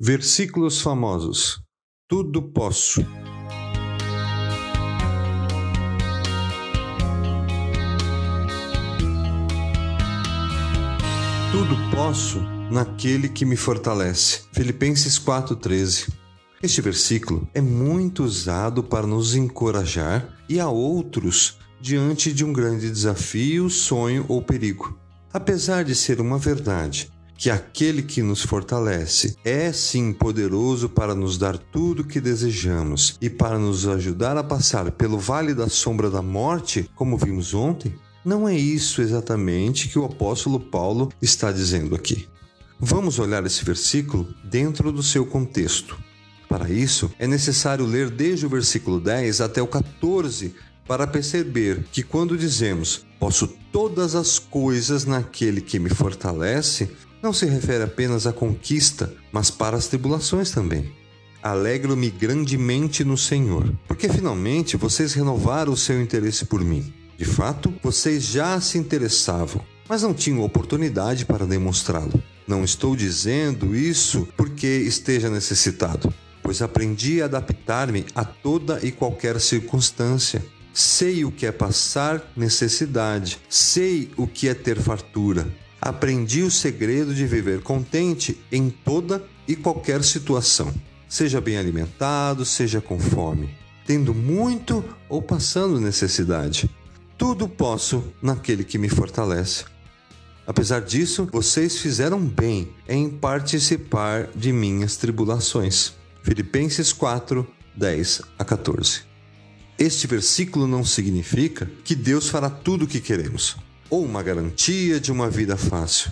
Versículos famosos. Tudo posso. Tudo posso naquele que me fortalece. Filipenses 4:13. Este versículo é muito usado para nos encorajar e a outros diante de um grande desafio, sonho ou perigo. Apesar de ser uma verdade que aquele que nos fortalece é sim poderoso para nos dar tudo o que desejamos e para nos ajudar a passar pelo vale da sombra da morte, como vimos ontem, não é isso exatamente que o apóstolo Paulo está dizendo aqui. Vamos olhar esse versículo dentro do seu contexto. Para isso, é necessário ler desde o versículo 10 até o 14 para perceber que quando dizemos posso todas as coisas naquele que me fortalece, não se refere apenas à conquista, mas para as tribulações também. Alegro-me grandemente no Senhor, porque finalmente vocês renovaram o seu interesse por mim. De fato, vocês já se interessavam, mas não tinham oportunidade para demonstrá-lo. Não estou dizendo isso porque esteja necessitado, pois aprendi a adaptar-me a toda e qualquer circunstância. Sei o que é passar necessidade, sei o que é ter fartura. Aprendi o segredo de viver contente em toda e qualquer situação, seja bem alimentado, seja com fome, tendo muito ou passando necessidade. Tudo posso naquele que me fortalece. Apesar disso, vocês fizeram bem em participar de minhas tribulações. Filipenses 4, 10 a 14. Este versículo não significa que Deus fará tudo o que queremos, ou uma garantia de uma vida fácil,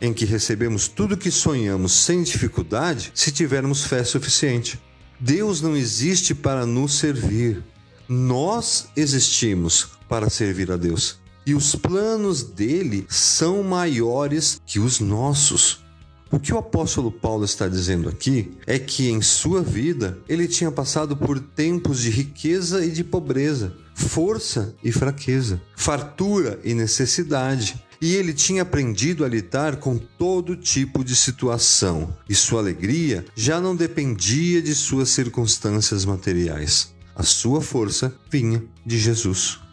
em que recebemos tudo o que sonhamos sem dificuldade se tivermos fé suficiente. Deus não existe para nos servir, nós existimos para servir a Deus. E os planos dele são maiores que os nossos. O que o apóstolo Paulo está dizendo aqui é que em sua vida ele tinha passado por tempos de riqueza e de pobreza, força e fraqueza, fartura e necessidade, e ele tinha aprendido a lidar com todo tipo de situação, e sua alegria já não dependia de suas circunstâncias materiais. A sua força vinha de Jesus.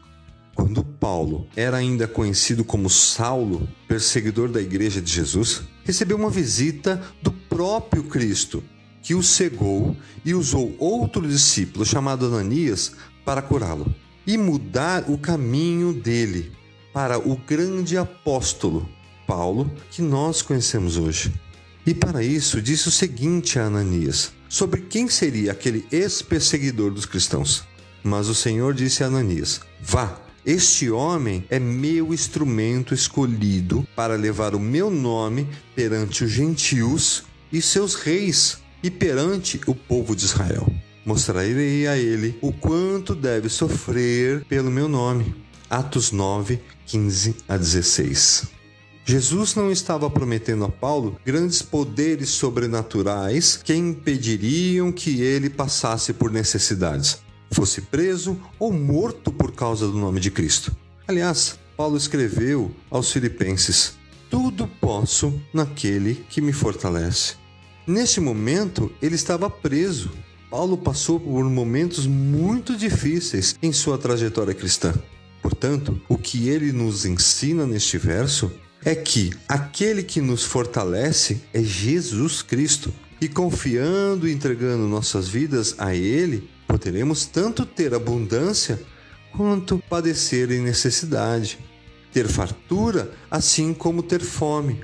Quando Paulo era ainda conhecido como Saulo, perseguidor da igreja de Jesus, recebeu uma visita do próprio Cristo, que o cegou e usou outro discípulo chamado Ananias para curá-lo e mudar o caminho dele para o grande apóstolo Paulo que nós conhecemos hoje. E para isso disse o seguinte a Ananias: sobre quem seria aquele ex-perseguidor dos cristãos. Mas o Senhor disse a Ananias: Vá, este homem é meu instrumento escolhido para levar o meu nome perante os gentios e seus reis e perante o povo de Israel. Mostrarei a ele o quanto deve sofrer pelo meu nome. Atos 9, 15 a 16. Jesus não estava prometendo a Paulo grandes poderes sobrenaturais que impediriam que ele passasse por necessidades, fosse preso ou morto por causa do nome de Cristo. Aliás, Paulo escreveu aos Filipenses: Tudo posso naquele que me fortalece. Neste momento, ele estava preso. Paulo passou por momentos muito difíceis em sua trajetória cristã. Portanto, o que ele nos ensina neste verso é que aquele que nos fortalece é Jesus Cristo. E confiando e entregando nossas vidas a Ele, poderemos tanto ter abundância quanto padecer em necessidade, ter fartura, assim como ter fome,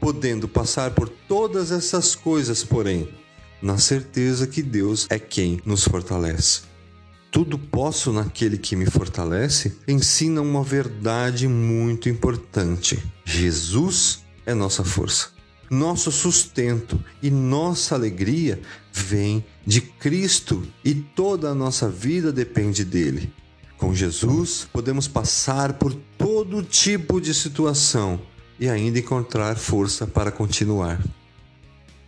podendo passar por todas essas coisas, porém, na certeza que Deus é quem nos fortalece. Tudo posso naquele que me fortalece ensina uma verdade muito importante. Jesus é nossa força. Nosso sustento e nossa alegria vem de Cristo e toda a nossa vida depende dele. Com Jesus, podemos passar por todo tipo de situação e ainda encontrar força para continuar.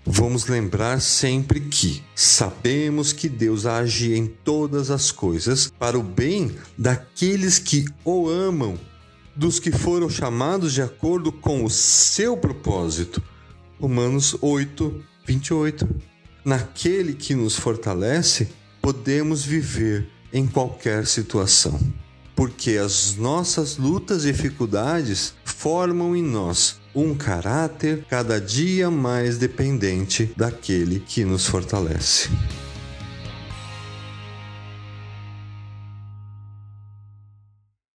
Vamos lembrar sempre que sabemos que Deus age em todas as coisas para o bem daqueles que o amam, dos que foram chamados de acordo com o seu propósito. Romanos 8, 28. Naquele que nos fortalece, podemos viver em qualquer situação, porque as nossas lutas e dificuldades formam em nós um caráter cada dia mais dependente daquele que nos fortalece.